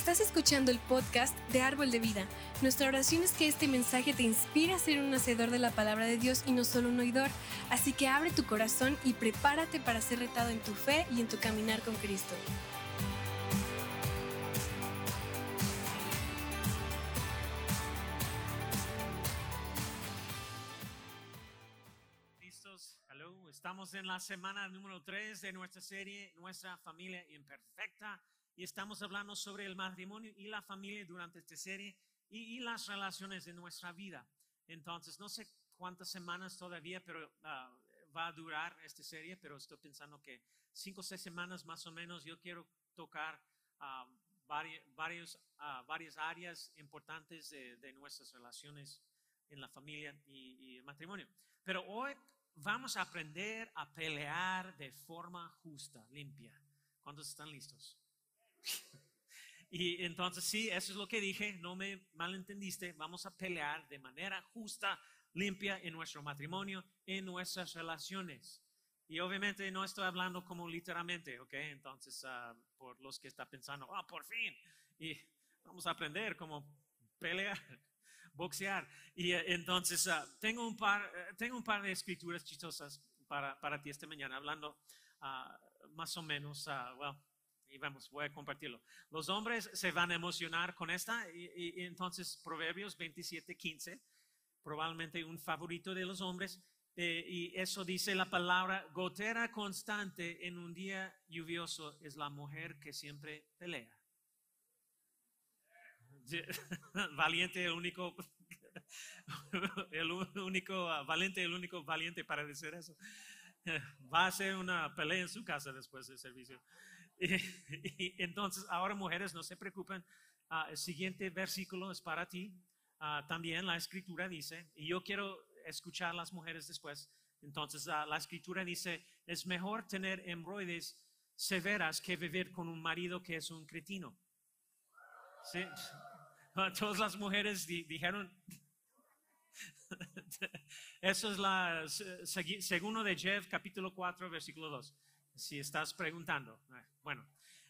Estás escuchando el podcast de Árbol de Vida. Nuestra oración es que este mensaje te inspire a ser un hacedor de la palabra de Dios y no solo un oidor. Así que abre tu corazón y prepárate para ser retado en tu fe y en tu caminar con Cristo. Listos, hello. Estamos en la semana número 3 de nuestra serie Nuestra familia imperfecta y estamos hablando sobre el matrimonio y la familia durante esta serie y, las relaciones de nuestra vida. Entonces, no sé cuántas semanas todavía, pero ah, va a durar esta serie, pero estoy pensando que cinco o seis semanas más o menos yo quiero tocar ah, varios, ah, varias áreas importantes de, nuestras relaciones en la familia y, y el matrimonio. Pero hoy vamos a aprender a pelear de forma justa, limpia. ¿Cuántos están listos? Y entonces sí, eso es lo que dije, no me malentendiste, vamos a pelear de manera justa, limpia en nuestro matrimonio, en nuestras relaciones. Y obviamente no estoy hablando como literalmente, ¿ok? Entonces, ah, por los que están pensando, ah, por fin, y vamos a aprender cómo pelear, boxear. Y eh, entonces, ah, tengo, un par, eh, tengo un par de escrituras chistosas para, para ti esta mañana, hablando ah, más o menos, well, y vamos, voy a compartirlo. Los hombres se van a emocionar con esta y, entonces Proverbios 27, 15, probablemente un favorito de los hombres, eh, y eso dice la palabra, gotera constante en un día lluvioso es la mujer que siempre pelea. Valiente, el único, el único, valiente, el único valiente para decir eso. Va a ser una pelea en su casa después del servicio. Y, entonces, ahora mujeres, no se preocupen. Ah, el siguiente versículo es para ti. Ah, también la escritura dice, y yo quiero escuchar a las mujeres después. Entonces, ah, la escritura dice, es mejor tener hemorroides severas que vivir con un marido que es un cretino. ¿Sí? Todas las mujeres dijeron, eso es la segundo de Jeff, capítulo 4, versículo 2 si estás preguntando. Ah, bueno,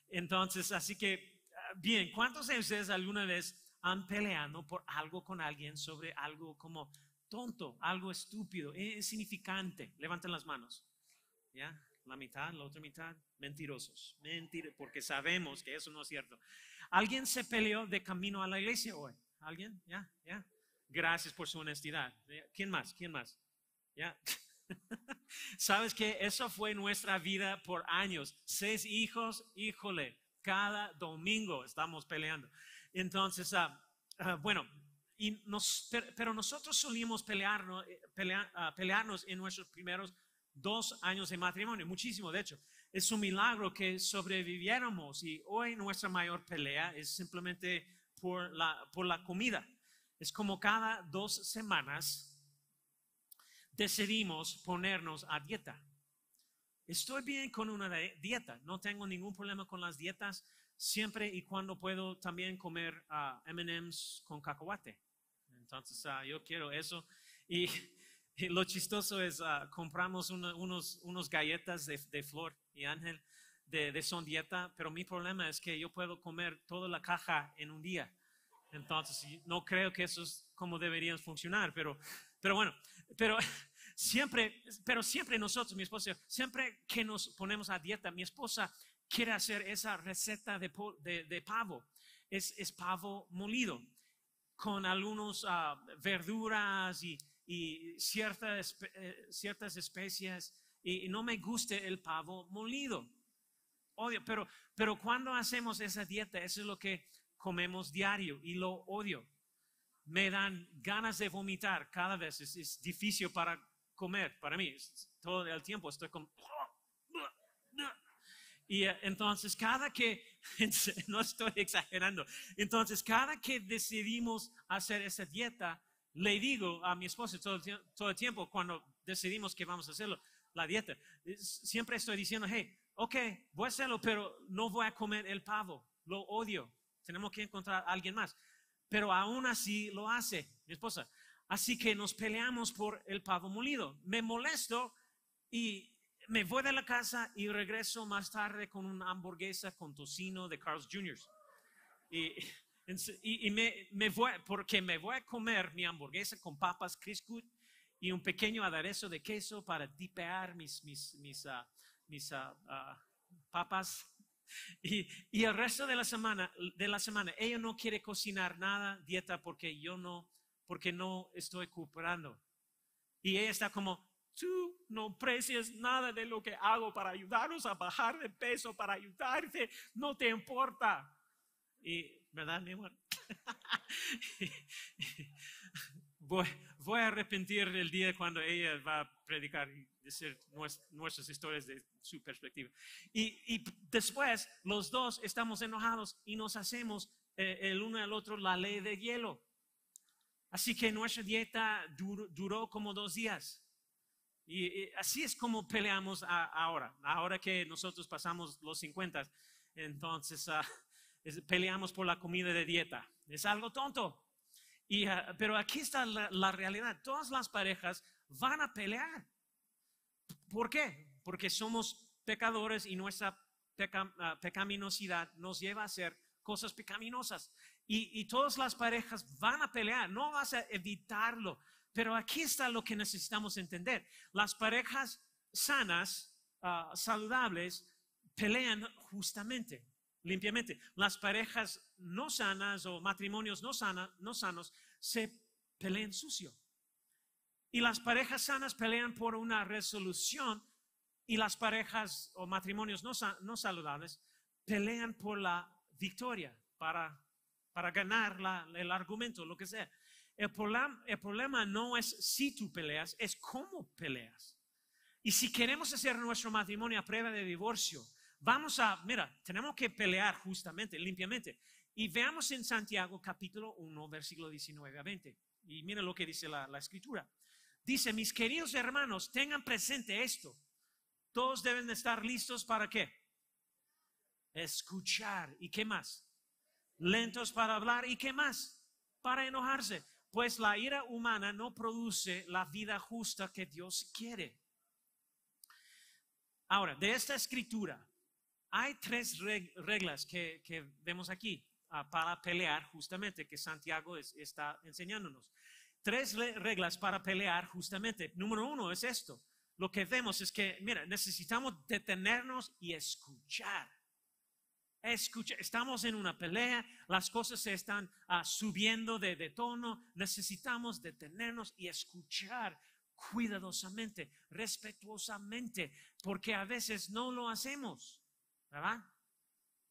entonces, así que, ah, bien, ¿cuántos de ustedes alguna vez han peleado por algo con alguien sobre algo como tonto, algo estúpido, insignificante? Levanten las manos. ¿Ya? La mitad, la otra mitad, mentirosos. Mentir, porque sabemos que eso no es cierto. ¿Alguien se peleó de camino a la iglesia hoy? ¿Alguien? ¿Ya? ¿Ya? Gracias por su honestidad. ¿Quién más? ¿Quién más? ¿Ya? Sabes que eso fue nuestra vida por años. Seis hijos, híjole, cada domingo estamos peleando. Entonces, ah, bueno, y nos, pero nosotros solíamos pelearnos, eh, ah, pelearnos en nuestros primeros dos años de matrimonio, muchísimo, de hecho. Es un milagro que sobreviviéramos y hoy nuestra mayor pelea es simplemente por la comida. Es como cada dos semanas decidimos ponernos a dieta. Estoy bien con una dieta, no tengo ningún problema con las dietas, siempre y cuando puedo también comer uh, MMs con cacahuate. Entonces, uh, yo quiero eso. Y, lo chistoso es, uh, compramos unos, unos galletas de, de, Flor y Ángel de, de Son Dieta, pero mi problema es que yo puedo comer toda la caja en un día. Entonces, no creo que eso es como deberían funcionar, pero, pero bueno, pero siempre, pero siempre nosotros, mi esposa, siempre que nos ponemos a dieta, mi esposa quiere hacer esa receta de, de, pavo. Es, es, pavo molido con algunas ah, verduras y, y ciertas, eh, ciertas especias. Y, no me gusta el pavo molido. Odio, pero, pero cuando hacemos esa dieta, eso es lo que comemos diario y lo odio. Me dan ganas de vomitar cada vez. Es, difícil para comer para mí. Todo el tiempo estoy con... Y eh, entonces cada que, no estoy exagerando, entonces cada que decidimos hacer esa dieta, le digo a mi esposa todo, todo el tiempo cuando decidimos que vamos a hacerlo, la dieta, siempre estoy diciendo, hey, ok, voy a hacerlo, pero no voy a comer el pavo, lo odio tenemos que encontrar a alguien más. Pero aún así lo hace mi esposa. Así que nos peleamos por el pavo molido. Me molesto y me voy de la casa y regreso más tarde con una hamburguesa con tocino de Carl's Jr. Y, me, voy, porque me voy a comer mi hamburguesa con papas Criscut y un pequeño aderezo de queso para dipear mis, mis, mis, uh, mis uh, uh, papas. Y, el resto de la semana, de la semana, ella no quiere cocinar nada, dieta, porque yo no, porque no estoy cooperando. Y ella está como, tú no precias nada de lo que hago para ayudarnos a bajar de peso, para ayudarte, no te importa. Y, ¿verdad, mi amor? voy, voy, a arrepentir el día cuando ella va a predicar y decir nuestras historias de su perspectiva. Y, y después los dos estamos enojados y nos hacemos eh, el uno al otro la ley de hielo. Así que nuestra dieta duró, como dos días. Y, así es como peleamos ahora, ahora que nosotros pasamos los 50. Entonces uh, peleamos por la comida de dieta. Es algo tonto. Y, uh, pero aquí está la, la, realidad. Todas las parejas van a pelear. ¿Por qué? Porque somos pecadores y nuestra peca, uh, pecaminosidad nos lleva a hacer cosas pecaminosas. Y, todas las parejas van a pelear, no vas a evitarlo. Pero aquí está lo que necesitamos entender. Las parejas sanas, ah, saludables, pelean justamente, limpiamente. Las parejas no sanas o matrimonios no, no sanos se pelean sucio. Y las parejas sanas pelean por una resolución y las parejas o matrimonios no, no saludables pelean por la victoria para para ganar el argumento, lo que sea. El problema, el problema no es si tú peleas, es cómo peleas. Y si queremos hacer nuestro matrimonio a prueba de divorcio, vamos a, mira, tenemos que pelear justamente, limpiamente. Y veamos en Santiago capítulo 1, versículo 19 a 20. Y mira lo que dice la, la escritura. Dice, mis queridos hermanos, tengan presente esto. Todos deben estar listos para qué? Escuchar. ¿Y qué más? lentos para hablar y qué más, para enojarse, pues la ira humana no produce la vida justa que Dios quiere. Ahora, de esta escritura, hay tres reglas que, vemos aquí ah, para pelear justamente, que Santiago está enseñándonos. Tres reglas para pelear justamente. Número uno es esto. Lo que vemos es que, mira, necesitamos detenernos y escuchar. Escucha, estamos en una pelea, las cosas se están ah, subiendo de, tono, necesitamos detenernos y escuchar cuidadosamente, respetuosamente, porque a veces no lo hacemos, ¿verdad?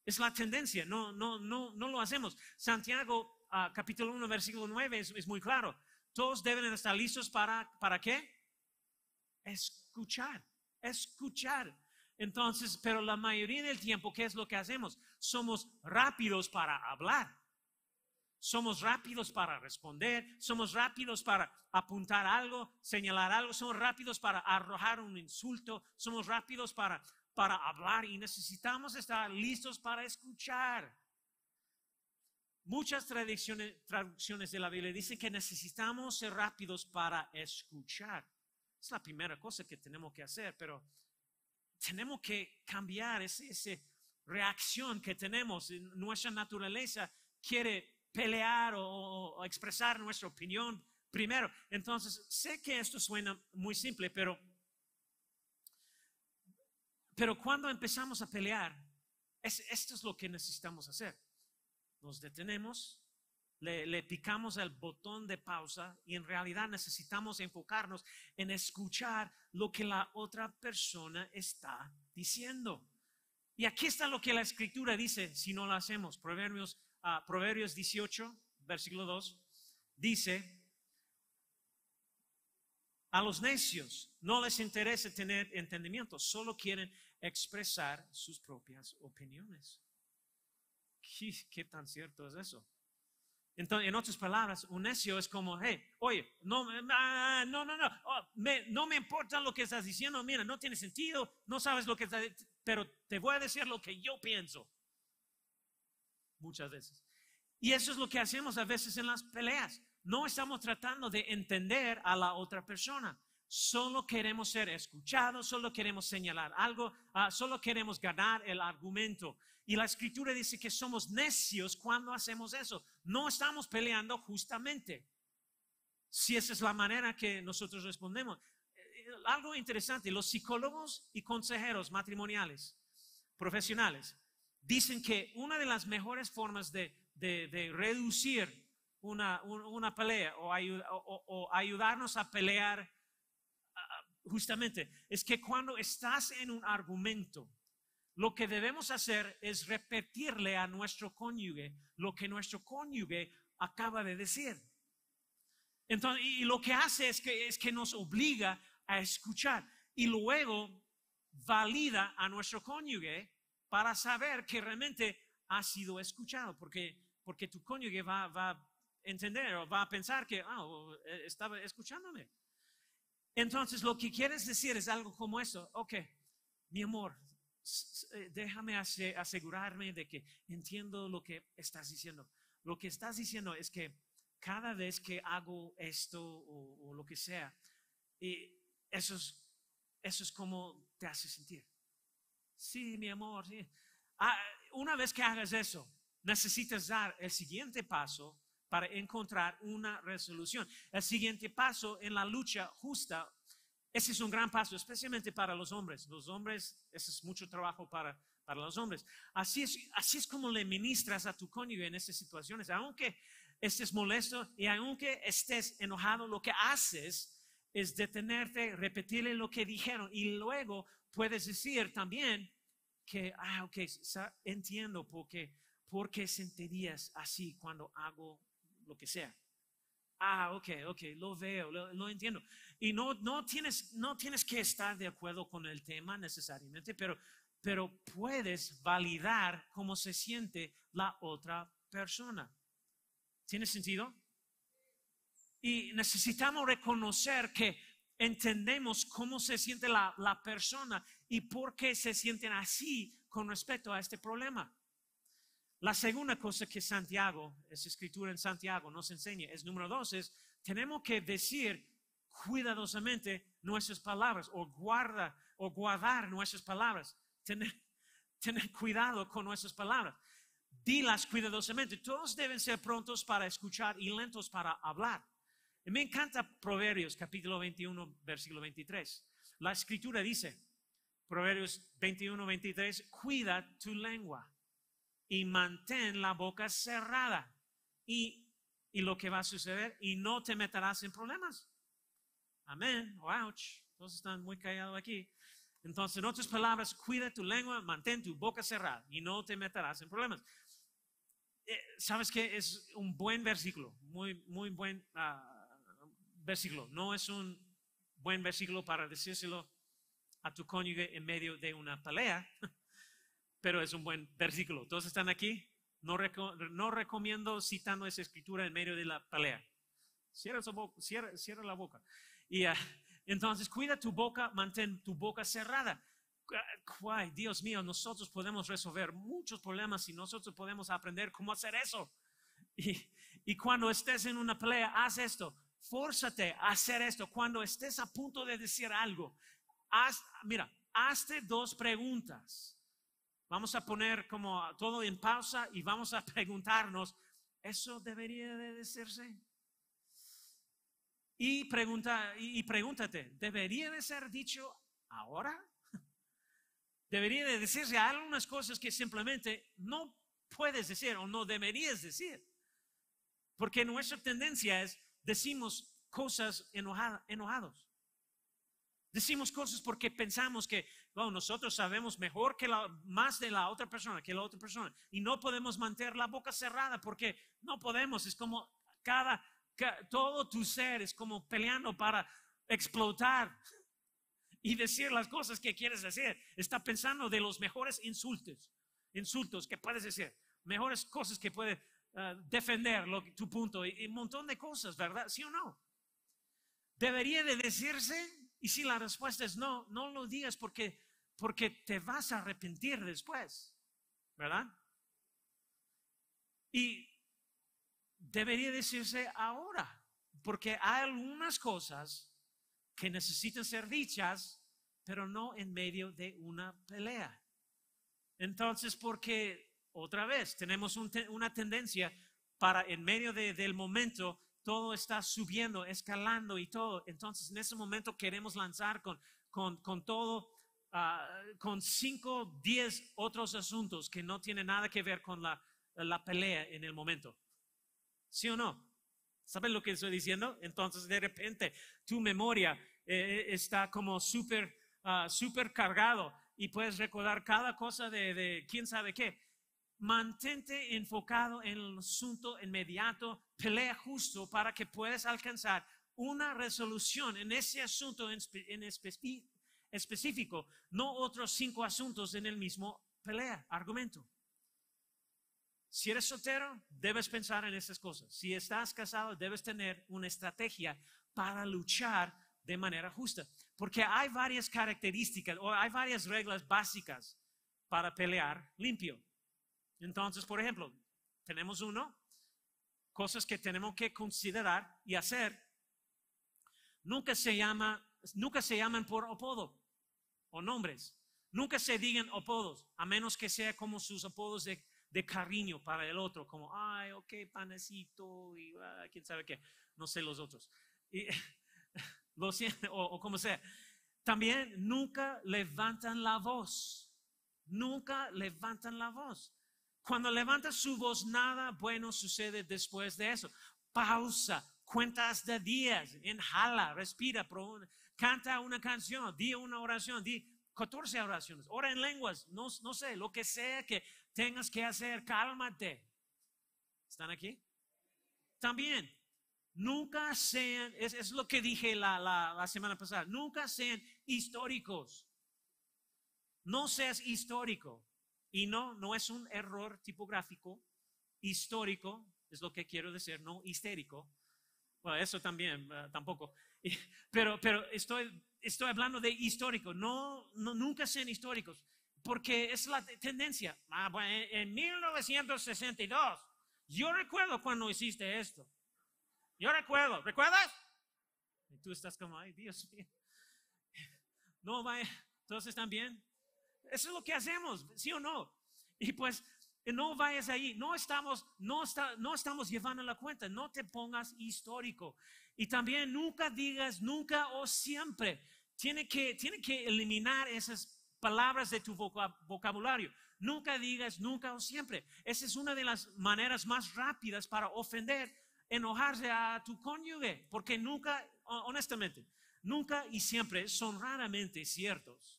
Es la tendencia, no, no, no, no lo hacemos. Santiago, ah, capítulo 1, versículo 9 es, es, muy claro. Todos deben estar listos para, ¿para qué? Escuchar, escuchar. Entonces, pero la mayoría del tiempo, ¿qué es lo que hacemos? Somos rápidos para hablar. Somos rápidos para responder, somos rápidos para apuntar algo, señalar algo, somos rápidos para arrojar un insulto, somos rápidos para, para hablar y necesitamos estar listos para escuchar. Muchas traducciones, traducciones de la Biblia dicen que necesitamos ser rápidos para escuchar. Es la primera cosa que tenemos que hacer, pero tenemos que cambiar esa reacción que tenemos. Nuestra naturaleza quiere pelear o, expresar nuestra opinión primero. Entonces, sé que esto suena muy simple, pero, pero cuando empezamos a pelear, esto es lo que necesitamos hacer. Nos detenemos, le, picamos el botón de pausa y en realidad necesitamos enfocarnos en escuchar lo que la otra persona está diciendo. Y aquí está lo que la escritura dice si no lo hacemos. Proverbios, uh, Proverbios 18, versículo 2, dice, a los necios no les interesa tener entendimiento, solo quieren expresar sus propias opiniones. qué tan cierto es eso? Entonces, en otras palabras, un necio es como, hey, oye, no, ah, no, no, no, oh, me, no me importa lo que estás diciendo, mira, no tiene sentido, no sabes lo que estás, pero te voy a decir lo que yo pienso. Muchas veces. Y eso es lo que hacemos a veces en las peleas. No estamos tratando de entender a la otra persona. Solo queremos ser escuchados, solo queremos señalar algo, ah, solo queremos ganar el argumento. Y la escritura dice que somos necios cuando hacemos eso. No estamos peleando justamente. Si esa es la manera que nosotros respondemos. Eh, algo interesante, los psicólogos y consejeros matrimoniales, profesionales, dicen que una de las mejores formas de, reducir una, pelea o ayudarnos a pelear justamente es que cuando estás en un argumento, lo que debemos hacer es repetirle a nuestro cónyuge lo que nuestro cónyuge acaba de decir. Entonces, y lo que hace es que, es que nos obliga a escuchar y luego valida a nuestro cónyuge para saber que realmente ha sido escuchado, porque, porque tu cónyuge va, va a entender o va a pensar que oh, estaba escuchándome. Entonces, lo que quieres decir es algo como eso. Ok, mi amor, eh, déjame asegurarme de que entiendo lo que estás diciendo. Lo que estás diciendo es que cada vez que hago esto o, lo que sea, y eso es, eso es como te hace sentir. Sí, mi amor, sí. Ah, una vez que hagas eso, necesitas dar el siguiente paso para encontrar una resolución. El siguiente paso en la lucha justa, ese es un gran paso, especialmente para los hombres. Los hombres, ese es mucho trabajo para, para los hombres. Así es, así es como le ministras a tu cónyuge en estas situaciones. Aunque estés molesto y aunque estés enojado, lo que haces es detenerte, repetirle lo que dijeron y luego puedes decir también que, ah, ok, entiendo por qué, por qué sentirías así cuando hago lo que sea. Ah, ok, ok, lo veo, lo, entiendo. Y no, no, tienes, no tienes que estar de acuerdo con el tema necesariamente, pero, pero puedes validar cómo se siente la otra persona. ¿Tiene sentido? Y necesitamos reconocer que entendemos cómo se siente la, la persona y por qué se sienten así con respecto a este problema. La segunda cosa que Santiago, esa escritura en Santiago nos enseña, es número dos, es tenemos que decir cuidadosamente nuestras palabras o guarda o guardar nuestras palabras. Tener, tener cuidado con nuestras palabras. Dilas cuidadosamente. Todos deben ser prontos para escuchar y lentos para hablar. Y me encanta Proverbios capítulo 21, versículo 23. La escritura dice, Proverbios 21, 23, cuida tu lengua y mantén la boca cerrada. Y, lo que va a suceder, y no te meterás en problemas. Amén. Ouch. Todos están muy callados aquí. Entonces, en otras palabras, cuida tu lengua, mantén tu boca cerrada y no te meterás en problemas. Eh, ¿Sabes que Es un buen versículo, muy, muy buen ah, versículo. No es un buen versículo para decírselo a tu cónyuge en medio de una pelea, pero es un buen versículo. ¿Todos están aquí? No, no recomiendo citando esa escritura en medio de la pelea. Cierra, cierra, la boca. Y ah, entonces, cuida tu boca, mantén tu boca cerrada. Ay, Dios mío, nosotros podemos resolver muchos problemas y nosotros podemos aprender cómo hacer eso. Y, y cuando estés en una pelea, haz esto. Fórzate a hacer esto. Cuando estés a punto de decir algo, haz, mira, hazte dos preguntas. Vamos a poner como todo en pausa y vamos a preguntarnos, ¿eso debería de decirse? Y, pregunta, y, pregúntate, ¿debería de ser dicho ahora? Debería de decirse algunas cosas que simplemente no puedes decir o no deberías decir. Porque nuestra tendencia es, decimos cosas enojados. Decimos cosas porque pensamos que nosotros sabemos mejor que la, más de la otra persona, que la otra persona. Y no podemos mantener la boca cerrada porque no podemos. Es como cada, todo tu ser es como peleando para explotar y decir las cosas que quieres decir. Está pensando de los mejores insultos, insultos que puedes decir, mejores cosas que puedes ah, defender lo, tu punto y, y un montón de cosas, ¿verdad? ¿Sí o no? Debería de decirse y si la respuesta es no, no lo digas porque, porque te vas a arrepentir después, ¿verdad? Y debería decirse ahora, porque hay algunas cosas que necesitan ser dichas, pero no en medio de una pelea. Entonces, porque otra vez tenemos una tendencia para en medio del momento todo está subiendo, escalando y todo. Entonces, en ese momento queremos lanzar con, con, todo, ah, con cinco, diez otros asuntos que no tienen nada que ver con la, la pelea en el momento. ¿Sí o no? ¿Saben lo que estoy diciendo? Entonces, de repente, tu memoria eh, está como súper, uh, súper cargado y puedes recordar cada cosa de, de quién sabe qué mantente enfocado en el asunto inmediato, pelea justo para que puedas alcanzar una resolución en ese asunto en, específico, no otros cinco asuntos en el mismo pelea, argumento. Si eres soltero, debes pensar en esas cosas. Si estás casado, debes tener una estrategia para luchar de manera justa. Porque hay varias características o hay varias reglas básicas para pelear limpio. Entonces, por ejemplo, tenemos uno, cosas que tenemos que considerar y hacer. Nunca se llama, nunca se llaman por apodo o nombres. Nunca se digan apodos, a menos que sea como sus apodos de, cariño para el otro, como, ay, ok, panecito, y ah, quién sabe qué, no sé los otros. Y, o, o como sea. También nunca levantan la voz. Nunca levantan la voz. Cuando levanta su voz, nada bueno sucede después de eso. Pausa, cuentas de días, inhala, respira, canta una canción, di una oración, di 14 oraciones, ora en lenguas, no, sé, lo que sea que tengas que hacer, cálmate. ¿Están aquí? También, nunca sean, es, lo que dije la semana pasada, nunca sean históricos. No seas histórico. Y no, no es un error tipográfico, histórico, es lo que quiero decir, no histérico. Bueno, eso también, ah, tampoco. Pero, pero estoy, estoy hablando de histórico, no, no, nunca sean históricos, porque es la tendencia. Ah, bueno, en 1962, yo recuerdo cuando hiciste esto. Yo recuerdo, ¿recuerdas? Y tú estás como, ay, Dios mío. No vaya, entonces también eso es lo que hacemos, ¿sí o no? Y pues no vayas ahí, no estamos, no, está, no estamos llevando la cuenta, no te pongas histórico. Y también nunca digas nunca o siempre. Tiene que, tiene que eliminar esas palabras de tu vocabulario. Nunca digas nunca o siempre. Esa es una de las maneras más rápidas para ofender, enojarse a tu cónyuge, porque nunca, honestamente, nunca y siempre son raramente ciertos.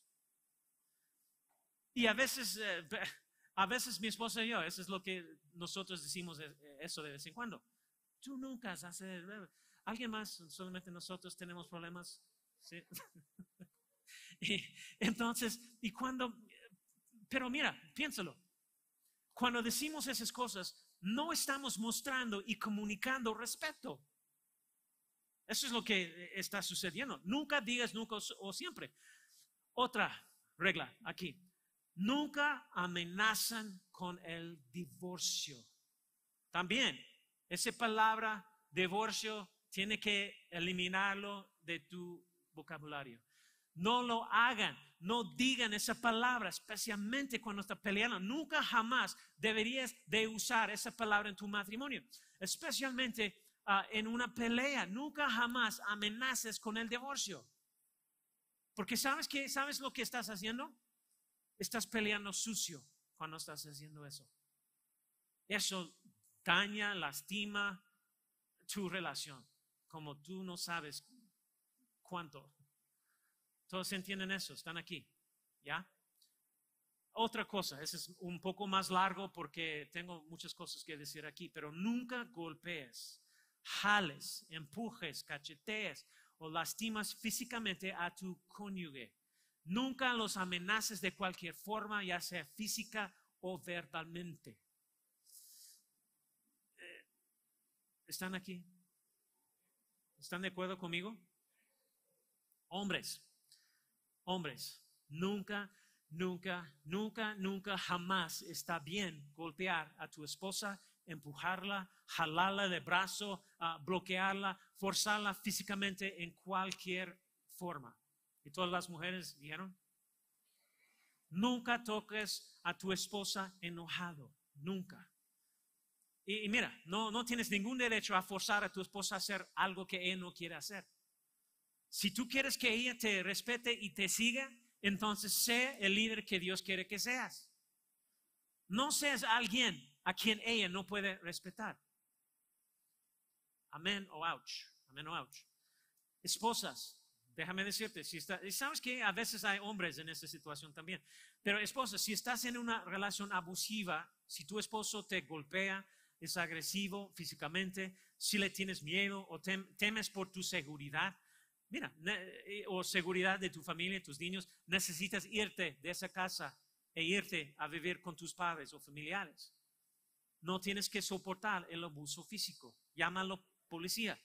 Y a veces, eh, a veces mi esposa y yo, eso es lo que nosotros decimos eh, eso de vez en cuando. Tú nunca haces, alguien más, solamente nosotros tenemos problemas. ¿Sí? y, entonces, y cuando, pero mira, piénsalo, cuando decimos esas cosas, no estamos mostrando y comunicando respeto. Eso es lo que está sucediendo. Nunca digas nunca o siempre. Otra regla aquí nunca amenazan con el divorcio. También, esa palabra divorcio tiene que eliminarlo de tu vocabulario. No lo hagan, no digan esa palabra, especialmente cuando estás peleando. Nunca jamás deberías de usar esa palabra en tu matrimonio, especialmente ah, en una pelea. Nunca jamás amenaces con el divorcio. Porque sabes que sabes lo que estás haciendo? Estás peleando sucio cuando estás haciendo eso. Eso daña, lastima tu relación, como tú no sabes cuánto. Todos entienden eso, están aquí, ¿ya? Otra cosa, ese es un poco más largo porque tengo muchas cosas que decir aquí, pero nunca golpees, jales, empujes, cachetees o lastimas físicamente a tu cónyuge. Nunca los amenaces de cualquier forma, ya sea física o verbalmente. Eh, ¿Están aquí? ¿Están de acuerdo conmigo? Hombres, hombres, nunca, nunca, nunca, nunca, jamás está bien golpear a tu esposa, empujarla, jalarla de brazo, ah, bloquearla, forzarla físicamente en cualquier forma. Y todas las mujeres dijeron, nunca toques a tu esposa enojado, nunca. Y, mira, no, no tienes ningún derecho a forzar a tu esposa a hacer algo que ella no quiere hacer. Si tú quieres que ella te respete y te siga, entonces sé el líder que Dios quiere que seas. No seas alguien a quien ella no puede respetar. Amén o ouch. Amén o ouch. Esposas, déjame decirte, si está, sabes que a veces hay hombres en esta situación también, pero esposa, si estás en una relación abusiva, si tu esposo te golpea, es agresivo físicamente, si le tienes miedo o temes por tu seguridad, mira, eh, o seguridad de tu familia, y tus niños, necesitas irte de esa casa e irte a vivir con tus padres o familiares. No tienes que soportar el abuso físico. Llámalo policía.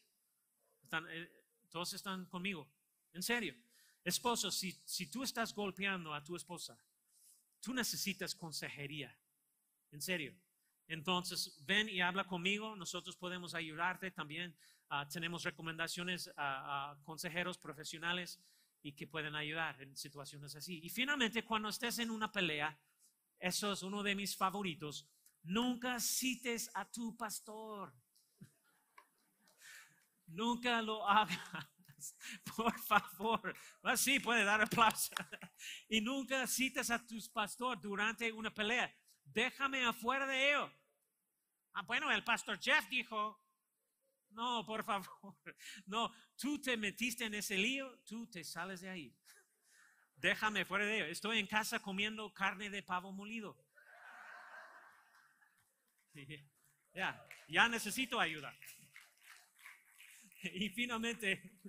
Eh, todos están conmigo. En serio. Esposo, si, si tú estás golpeando a tu esposa, tú necesitas consejería. En serio. Entonces, ven y habla conmigo. Nosotros podemos ayudarte también. Ah, tenemos recomendaciones a, consejeros profesionales y que pueden ayudar en situaciones así. Y finalmente, cuando estés en una pelea, eso es uno de mis favoritos, nunca cites a tu pastor. Nunca lo hagas. Por favor. Así puede dar aplauso. Y nunca cites a tu pastor durante una pelea déjame afuera de ello. Ah, bueno, el pastor Jeff dijo, no, por favor, no, tú te metiste en ese lío, tú te sales de ahí. Déjame fuera de ello. Estoy en casa comiendo carne de pavo molido. Ya, ya necesito ayuda. Y finalmente,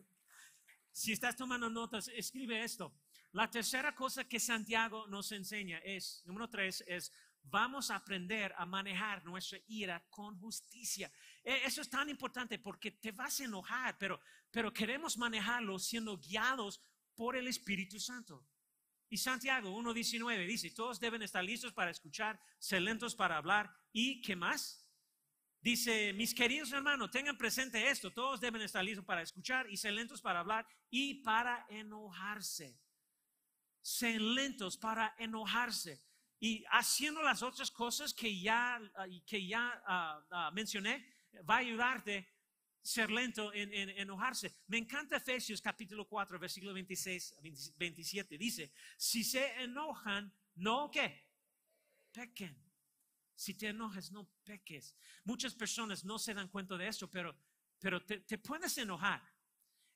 si estás tomando notas, escribe esto. La tercera cosa que Santiago nos enseña es, número tres, es vamos a aprender a manejar nuestra ira con justicia. E, eso es tan importante porque te vas a enojar, pero, pero queremos manejarlo siendo guiados por el Espíritu Santo. Y Santiago 1.19 dice, todos deben estar listos para escuchar, ser lentos para hablar y ¿qué más? Dice, mis queridos hermanos, tengan presente esto, todos deben estar listos para escuchar y ser lentos para hablar y para enojarse. Sean lentos para enojarse. Y haciendo las otras cosas que ya, ah, que ya ah, mencioné, va a ayudarte a ser lento en, enojarse. Me encanta Efesios capítulo 4, versículo 26, 27. Dice, si se enojan, no qué, pequen. Si te enojas, no peques. Muchas personas no se dan cuenta de eso, pero, pero te, te puedes enojar.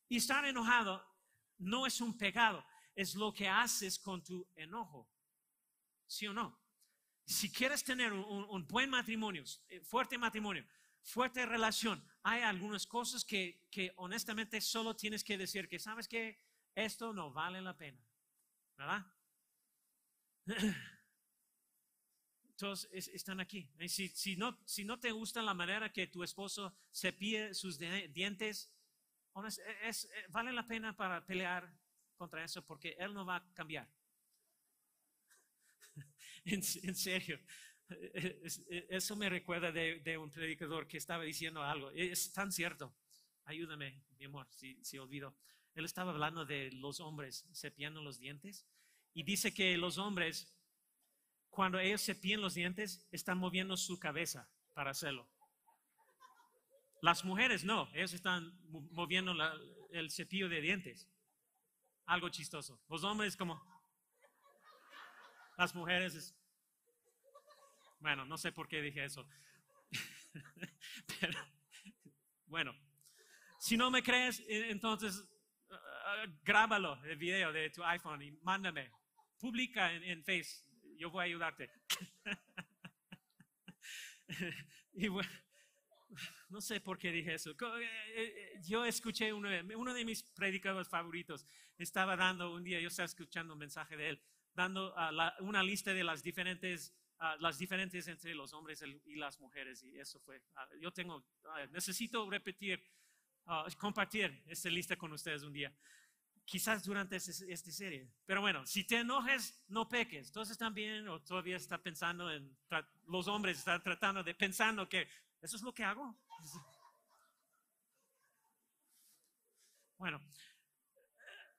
Y estar enojado no es un pecado, es lo que haces con tu enojo. ¿Sí o no? Si quieres tener un, buen matrimonio, eh, fuerte matrimonio, fuerte relación, hay algunas cosas que, honestamente solo tienes que decir que sabes que esto no vale la pena. ¿Verdad? Entonces están aquí. Si, si, no, si no te gusta la manera que tu esposo cepille sus dientes, es, eh, vale la pena para pelear contra eso porque él no va a cambiar. en, serio. Eso me recuerda de, un predicador que estaba diciendo algo. Es tan cierto. Ayúdame, mi amor, si, si olvido. Él estaba hablando de los hombres cepillando los dientes y dice que los hombres, cuando ellos cepillan los dientes, están moviendo su cabeza para hacerlo. Las mujeres no, ellos están moviendo el cepillo de dientes. Algo chistoso. Los hombres como, las mujeres Bueno, no sé por qué dije eso. Pero, bueno, si no me crees, e, entonces uh, grábalo el video de tu iPhone y mándame. Publica en, en Face. Yo voy a ayudarte. no sé por qué dije eso. Eh, eh, yo escuché uno de, mis predicadores favoritos. Estaba dando un día, yo estaba escuchando un mensaje de él dando ah, una lista de las diferentes, las diferentes entre los hombres y las mujeres. Y eso fue, ah, yo tengo, necesito repetir, compartir esta lista con ustedes un día. Quizás durante esta serie. Pero bueno, si te enojes, no peques. Entonces también, o todavía está pensando en, los hombres están tratando de, pensando que eso es lo que hago. Bueno,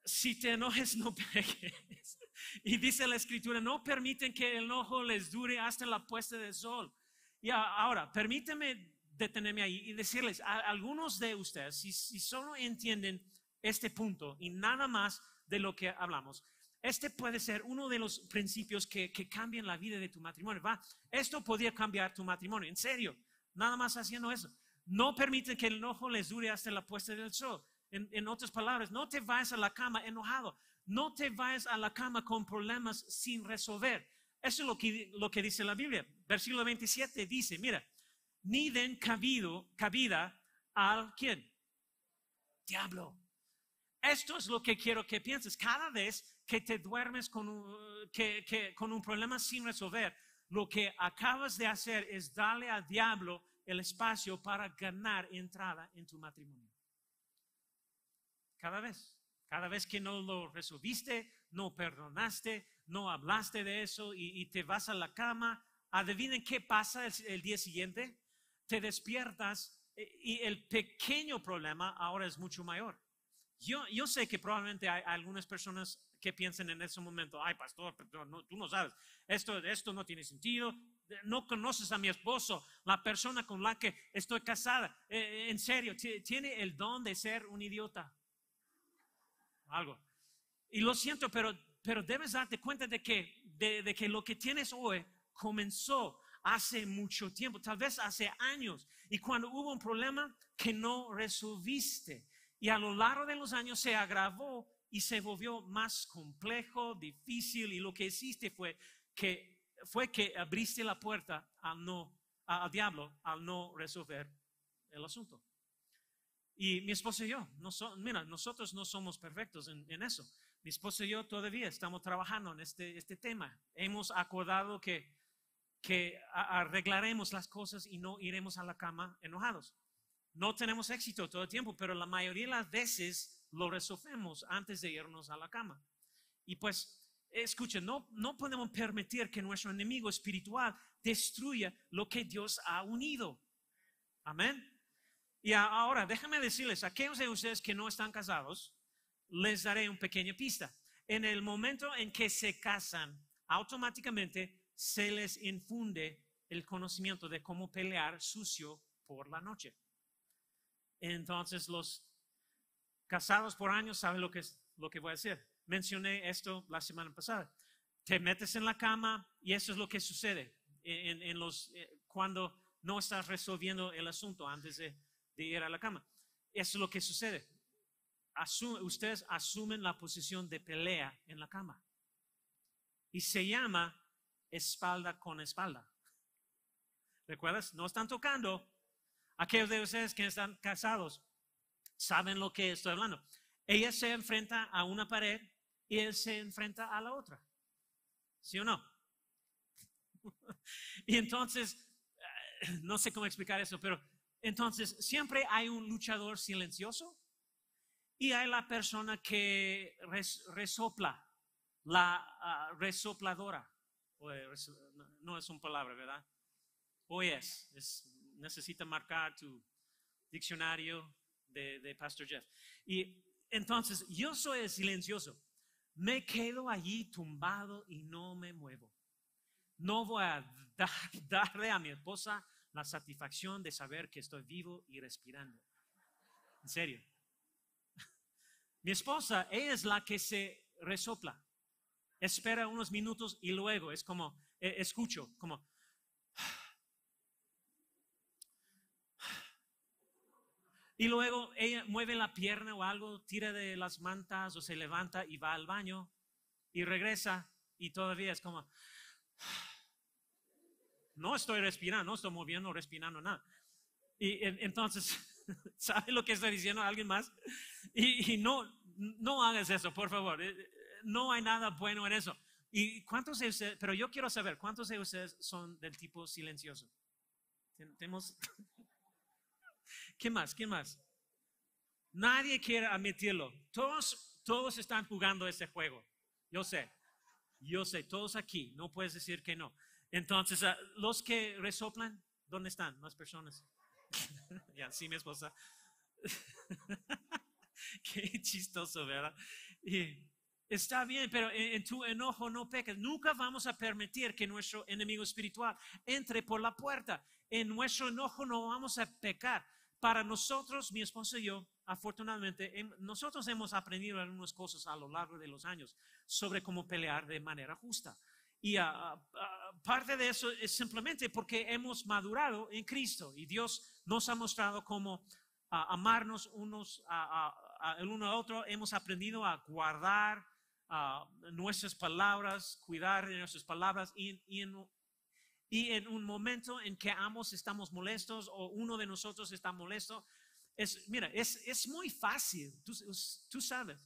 si te enojes, no peques. Y dice la escritura, no permiten que el enojo les dure hasta la puesta del sol. Y ahora, permíteme detenerme ahí y decirles, a algunos de ustedes, si, solo entienden este punto y nada más de lo que hablamos, este puede ser uno de los principios que, que cambian la vida de tu matrimonio. Va, esto podría cambiar tu matrimonio, en serio, nada más haciendo eso. No permiten que el enojo les dure hasta la puesta del sol. En, otras palabras, no te vayas a la cama enojado, no te vayas a la cama con problemas sin resolver. Eso es lo que, lo que dice la Biblia. Versículo 27 dice, mira, ni den cabido, cabida al quién? Diablo. Esto es lo que quiero que pienses. Cada vez que te duermes con un, que, con un problema sin resolver, lo que acabas de hacer es darle al diablo el espacio para ganar entrada en tu matrimonio. Cada vez. Cada vez que no lo resolviste, no perdonaste, no hablaste de eso y, te vas a la cama, adivinen qué pasa el, día siguiente. Te despiertas eh, y el pequeño problema ahora es mucho mayor. Yo, sé que probablemente hay algunas personas que piensen en ese momento, ay pastor, tú no sabes, esto, esto no tiene sentido, no conoces a mi esposo, la persona con la que estoy casada, eh, en serio, tiene el don de ser un idiota algo. Y lo siento, pero, pero debes darte cuenta de que, de, que lo que tienes hoy comenzó hace mucho tiempo, tal vez hace años, y cuando hubo un problema que no resolviste, y a lo largo de los años se agravó y se volvió más complejo, difícil, y lo que hiciste fue que, fue que abriste la puerta al, no, al diablo al no resolver el asunto. Y mi esposo y yo, no mira, nosotros no somos perfectos en, eso. Mi esposo y yo todavía estamos trabajando en este, este tema. Hemos acordado que, que arreglaremos las cosas y no iremos a la cama enojados. No tenemos éxito todo el tiempo, pero la mayoría de las veces lo resolvemos antes de irnos a la cama. Y pues, escuchen, no, no podemos permitir que nuestro enemigo espiritual destruya lo que Dios ha unido. Amén. Y ahora, déjame decirles, a aquellos de ustedes que no están casados, les daré una pequeña pista. En el momento en que se casan, automáticamente se les infunde el conocimiento de cómo pelear sucio por la noche. Entonces, los casados por años saben lo que, es, lo que voy a decir. Mencioné esto la semana pasada. Te metes en la cama y eso es lo que sucede en, los, eh, cuando no estás resolviendo el asunto antes de de ir a la cama. Eso es lo que sucede. ustedes asumen la posición de pelea en la cama. Y se llama espalda con espalda. ¿Recuerdas? No están tocando. Aquellos de ustedes que están casados saben lo que estoy hablando. Ella se enfrenta a una pared y él se enfrenta a la otra. ¿Sí o no? y entonces, eh, no sé cómo explicar eso, pero entonces, siempre hay un luchador silencioso y hay la persona que resopla, la ah, resopladora. no es una palabra, ¿verdad? Hoy es, necesita marcar tu diccionario de, de Pastor Jeff. Y entonces, yo soy silencioso. Me quedo allí tumbado y no me muevo. No voy a darle a mi esposa la satisfacción de saber que estoy vivo y respirando. En serio. Mi esposa, ella es la que se resopla. Espera unos minutos y luego es como, eh, escucho, como... Y luego ella mueve la pierna o algo, tira de las mantas o se levanta y va al baño y regresa y todavía es como... No estoy respirando, no estoy moviendo, respirando nada. Y entonces, ¿sabe lo que estoy diciendo alguien más? Y, no, no hagas eso, por favor. Eh, no hay nada bueno en eso. ¿Y cuántos de ustedes, pero yo quiero saber, cuántos de ustedes son del tipo silencioso? Tenemos, ¿qué más? ¿Qué más? Nadie quiere admitirlo. Todos, todos están jugando ese juego. Yo sé, yo sé, todos aquí, no puedes decir que no. Entonces, ah, los que resoplan, ¿dónde están las personas? ya, sí, mi esposa. Qué chistoso, ¿verdad? Y está bien, pero en, en tu enojo no peques. Nunca vamos a permitir que nuestro enemigo espiritual entre por la puerta. En nuestro enojo no vamos a pecar. Para nosotros, mi esposo y yo, afortunadamente, hem- nosotros hemos aprendido algunas cosas a lo largo de los años sobre cómo pelear de manera justa. Y ah, ah, parte de eso es simplemente porque hemos madurado en Cristo y Dios nos ha mostrado cómo ah, amarnos unos a, el uno al otro. Hemos aprendido a guardar nuestras palabras, cuidar de nuestras palabras y, y en, y en un momento en que ambos estamos molestos o uno de nosotros está molesto, es, mira, es, es muy fácil, tú, tú sabes,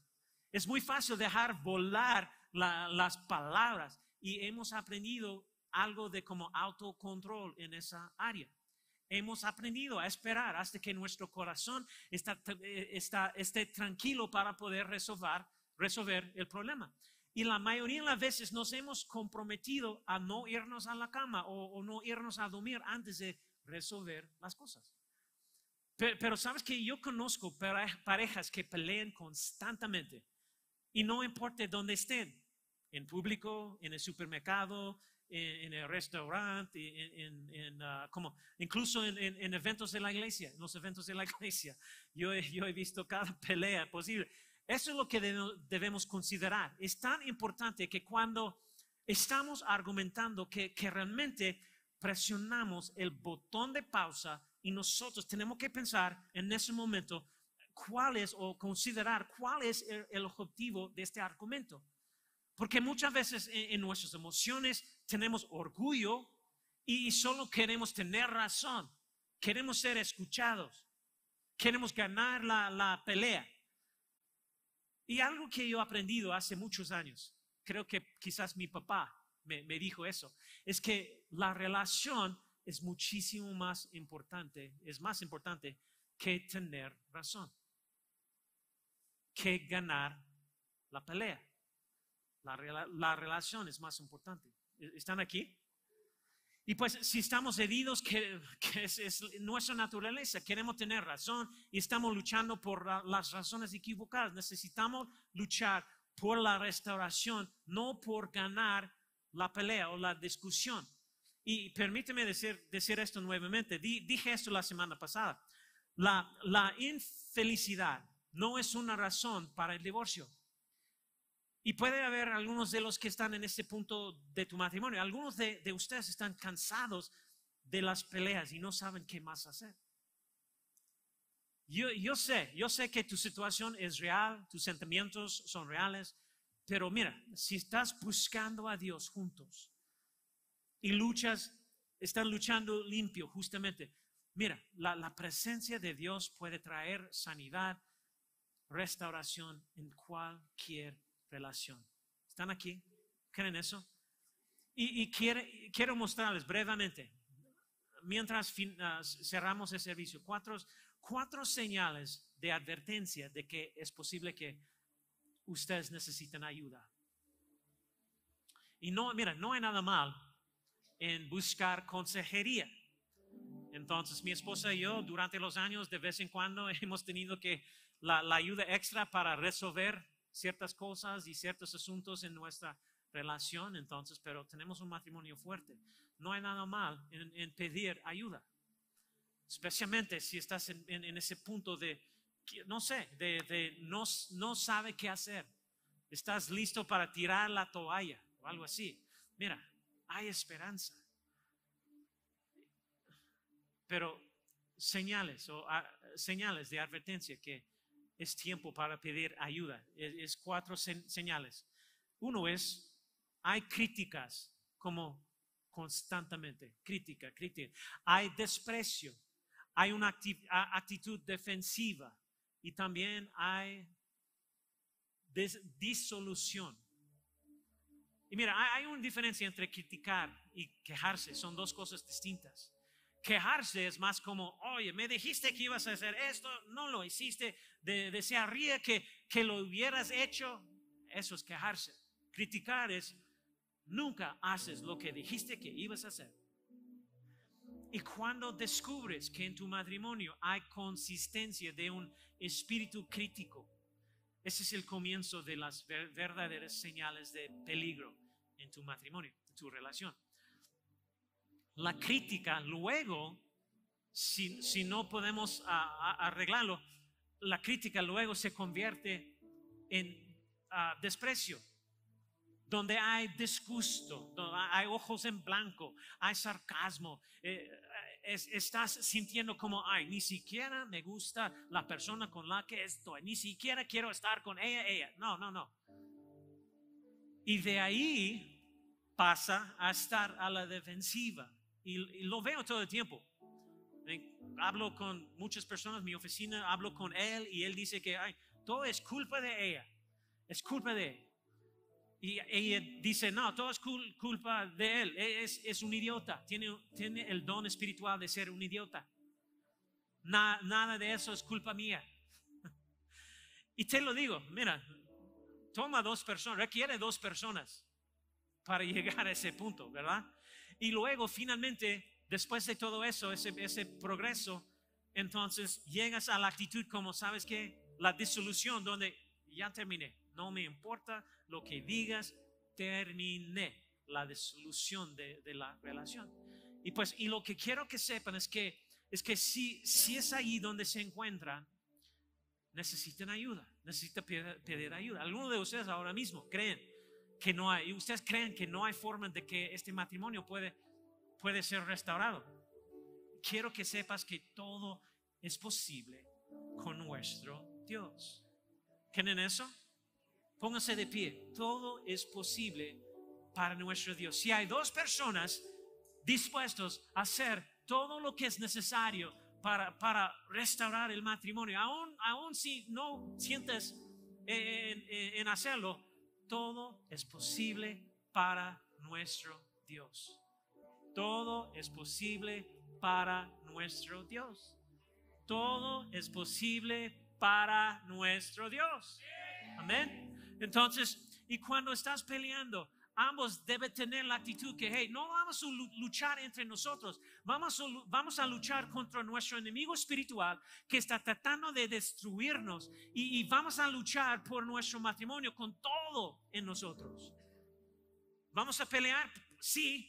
es muy fácil dejar volar la- las palabras y hemos aprendido algo de como autocontrol en esa área. Hemos aprendido a esperar hasta que nuestro corazón está, eh, está, esté tranquilo para poder resolver, resolver el problema. Y la mayoría de las veces nos hemos comprometido a no irnos a la cama o, o no irnos a dormir antes de resolver las cosas. Pero, pero sabes que yo conozco pare- parejas que pelean constantemente y no importa dónde estén, en público, en el supermercado, en, en el restaurante, en, en- en, ah, como, incluso en, en- en eventos de la iglesia, en los eventos de la iglesia. Yo, yo he visto cada pelea posible. Eso es lo que debe- debemos considerar. Es tan importante que cuando estamos argumentando que, que realmente presionamos el botón de pausa y nosotros tenemos que pensar en ese momento cuál es o considerar cuál es el, objetivo de este argumento. Porque muchas veces en, en nuestras emociones tenemos orgullo y solo queremos tener razón, queremos ser escuchados, queremos ganar la, la pelea. Y algo que yo he aprendido hace muchos años, creo que quizás mi papá me, dijo eso, es que la relación es muchísimo más importante, es más importante que tener razón, que ganar la pelea. La, la relación es más importante. ¿Están aquí? Y pues si estamos heridos, que, que es, es nuestra naturaleza, queremos tener razón y estamos luchando por la- las razones equivocadas. Necesitamos luchar por la restauración, no por ganar la pelea o la discusión. Y permíteme decir, decir esto nuevamente. Di- dije esto la semana pasada. La, la infelicidad no es una razón para el divorcio. Y puede haber algunos de los que están en ese punto de tu matrimonio. Algunos de, de ustedes están cansados de las peleas y no saben qué más hacer. Yo, yo sé, yo sé que tu situación es real, tus sentimientos son reales, pero mira, si estás buscando a Dios juntos y luchas, están luchando limpio justamente, mira, la, la presencia de Dios puede traer sanidad, restauración en cualquier relación. ¿Están aquí? ¿Creen eso? Y, y quiere- quiero mostrarles brevemente, mientras fin- ah, cerramos el servicio, cuatro, cuatro señales de advertencia de que es posible que ustedes necesiten ayuda. Y no, mira, no hay nada mal en buscar consejería. Entonces, mi esposa y yo, durante los años, de vez en cuando hemos tenido que la, la ayuda extra para resolver ciertas cosas y ciertos asuntos en nuestra relación. Entonces, pero tenemos un matrimonio fuerte. No hay nada mal en, pedir ayuda. Especialmente si estás en, ese punto de, no sé, de, de no, no sabe qué hacer. Estás listo para tirar la toalla o algo así. Mira, hay esperanza. Pero señales o ah, señales de advertencia que es tiempo para pedir ayuda. Es, cuatro se- señales. Uno es, hay críticas como constantemente, crítica, crítica. Hay desprecio, hay una actitud defensiva y también hay disolución. Y mira, hay una diferencia entre criticar y quejarse, son dos cosas distintas. Quejarse es más como, oye, me dijiste que ibas a hacer esto, no lo hiciste, de, desearía que, que lo hubieras hecho. Eso es quejarse. Criticar es, nunca haces lo que dijiste que ibas a hacer. Y cuando descubres que en tu matrimonio hay consistencia de un espíritu crítico, ese es el comienzo de las ver- verdaderas señales de peligro en tu matrimonio, en tu relación. La crítica luego, si, no podemos arreglarlo, la crítica luego se convierte en desprecio, donde hay disgusto, hay ojos en blanco, hay sarcasmo, eh, es- estás sintiendo como, ay, ni siquiera me gusta la persona con la que estoy, ni siquiera quiero estar con ella, ella. No, no, no. Y de ahí pasa a estar a la defensiva. Y, y lo veo todo el tiempo. Eh, Hablo con muchas personas en mi oficina, hablo con él y él dice que ay, todo es culpa de ella, es culpa de él. Y ella dice, no, todo es cul- culpa de él, E- es, es un idiota, tiene, tiene el don espiritual de ser un idiota. Na- nada de eso es culpa mía. Y te lo digo, mira, toma dos personas, requiere dos personas para llegar a ese punto, ¿verdad? Y luego finalmente, después de todo eso, ese, ese progreso, entonces llegas a la actitud como, ¿sabes qué? La disolución donde ya terminé, no me importa lo que digas, terminé la disolución de, la relación. Y pues, y lo que quiero que sepan es que, es que si, si es ahí donde se encuentran, necesitan ayuda, necesitan pedir, pedir ayuda. Algunos de ustedes ahora mismo creen que no hay, y ustedes creen que no hay forma de que este matrimonio puede, puede ser restaurado. Quiero que sepas que todo es posible con nuestro Dios. ¿Creen eso? Pónganse de pie. Todo es posible para nuestro Dios. Si hay dos personas dispuestos a hacer todo lo que es necesario para, para restaurar el matrimonio, aún, aún si no sientes en, en- en hacerlo, todo es posible para nuestro Dios. Todo es posible para nuestro Dios. Todo es posible para nuestro Dios. Amén. Entonces, y cuando estás peleando, ambos deben tener la actitud que, hey, no vamos a lu- luchar entre nosotros, vamos a, vamos a luchar contra nuestro enemigo espiritual que está tratando de destruirnos y, y vamos a luchar por nuestro matrimonio con todo en nosotros. Vamos a pelear, sí,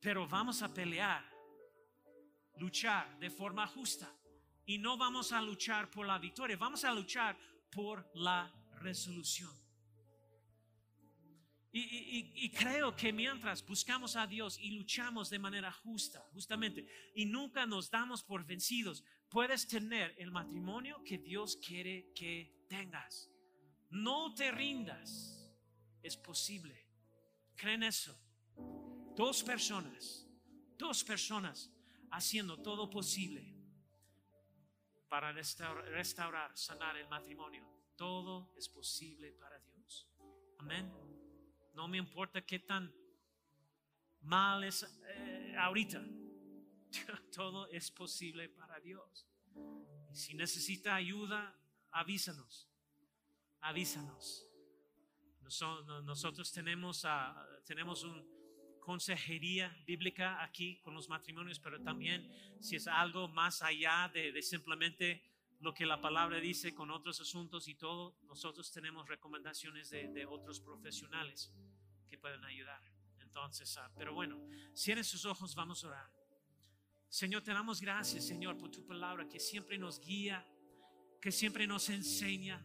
pero vamos a pelear, luchar de forma justa. Y no vamos a luchar por la victoria, vamos a luchar por la resolución. Y, y- y- creo que mientras buscamos a Dios y luchamos de manera justa, justamente, y nunca nos damos por vencidos, puedes tener el matrimonio que Dios quiere que tengas. No te rindas, es posible. ¿Creen eso? Dos personas, dos personas haciendo todo posible para restaurar, restaurar, sanar el matrimonio. Todo es posible para Dios. Amén. No me importa qué tan mal es eh, ahorita. Todo es posible para Dios. Y si necesita ayuda, avísanos. Avísanos. Noso- no- Nosotros tenemos, tenemos un consejería bíblica aquí con los matrimonios, pero también si es algo más allá de simplemente lo que la palabra dice con otros asuntos y todo, nosotros tenemos recomendaciones de, otros profesionales que pueden ayudar. Entonces, ah, pero bueno, cierren sus ojos, vamos a orar. Señor, te damos gracias, Señor, por tu palabra que siempre nos guía, que siempre nos enseña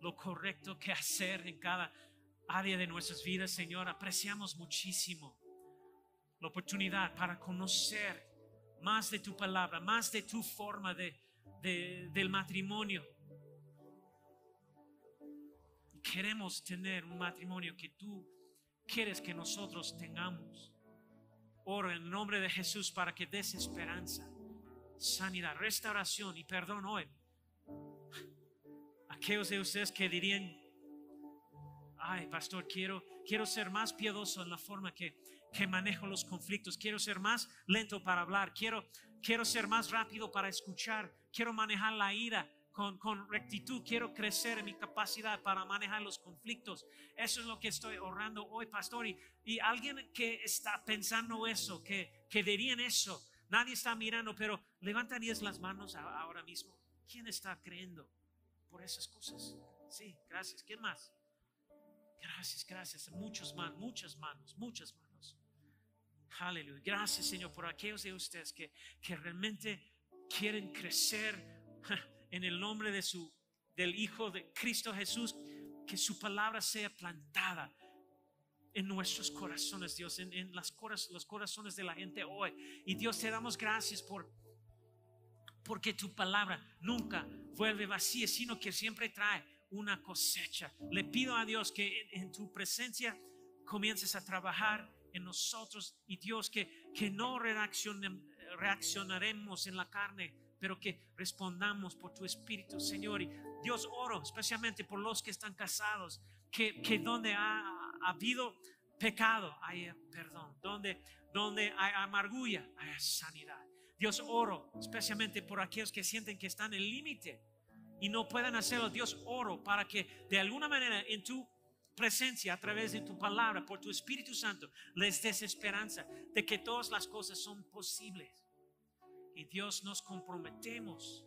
lo correcto que hacer en cada área de nuestras vidas, Señor. Apreciamos muchísimo la oportunidad para conocer más de tu palabra, más de tu forma de, de- del matrimonio. Queremos tener un matrimonio que tú quieres que nosotros tengamos. Oro en nombre de Jesús para que des esperanza, sanidad, restauración y perdón hoy. Aquellos de ustedes que dirían, ay, pastor, quiero, quiero ser más piadoso en la forma que, que manejo los conflictos, quiero ser más lento para hablar, quiero, quiero ser más rápido para escuchar, quiero manejar la ira con, con rectitud, quiero crecer en mi capacidad para manejar los conflictos. Eso es lo que estoy orando hoy, pastor. Y, y alguien que está pensando eso, que, que dirían eso, nadie está mirando, pero levantarías las manos ahora mismo. ¿Quién está creyendo por esas cosas? Sí, gracias. ¿Quién más? Gracias, gracias. Muchas manos, muchas manos, muchas manos. Aleluya. Gracias, Señor, por aquellos de ustedes que, que realmente quieren crecer en el nombre de su, del Hijo de Cristo Jesús. Que su palabra sea plantada en nuestros corazones, Dios, en, las los corazones de la gente hoy. Y Dios, te damos gracias por porque tu palabra nunca vuelve vacía, sino que siempre trae una cosecha. Le pido a Dios que en, tu presencia comiences a trabajar en nosotros y Dios que, que no reaccionaremos en la carne, pero que respondamos por tu Espíritu, Señor. Y Dios oro especialmente por los que están casados, que, que donde ha, habido pecado hay perdón, donde, donde hay amargura hay sanidad. Dios oro especialmente por aquellos que sienten que están en límite y no puedan hacerlo. Dios oro para que de alguna manera en tu presencia, a través de tu palabra, por tu Espíritu Santo, les des esperanza de que todas las cosas son posibles. Y Dios nos comprometemos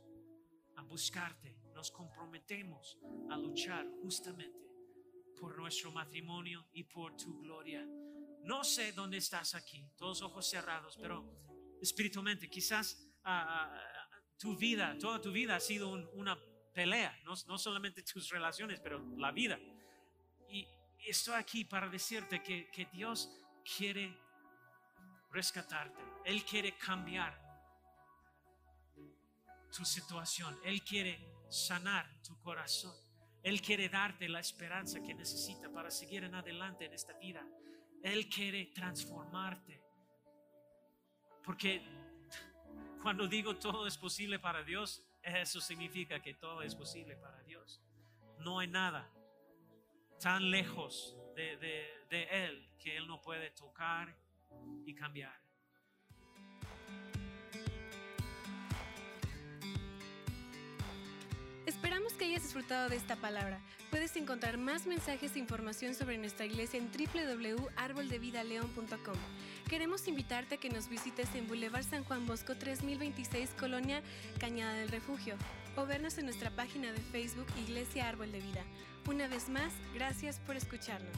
a buscarte, nos comprometemos a luchar justamente por nuestro matrimonio y por tu gloria. No sé dónde estás aquí, todos ojos cerrados, pero espiritualmente quizás ah, ah, tu vida, toda tu vida ha sido una pelea, no, no solamente tus relaciones, pero la vida. Estoy aquí para decirte que, que Dios quiere rescatarte, Él quiere cambiar tu situación, Él quiere sanar tu corazón, Él quiere darte la esperanza que necesita para seguir en adelante en esta vida, Él quiere transformarte, porque cuando digo todo es posible para Dios, eso significa que todo es posible para Dios. No hay nada tan lejos de, Él que Él no puede tocar y cambiar. Esperamos que hayas disfrutado de esta palabra. Puedes encontrar más mensajes e información sobre nuestra iglesia en www.arboldevidaleon.com. Queremos invitarte a que nos visites en Boulevard San Juan Bosco 3026, Colonia Cañada del Refugio, o vernos en nuestra página de Facebook Iglesia Árbol de Vida. Una vez más, gracias por escucharnos.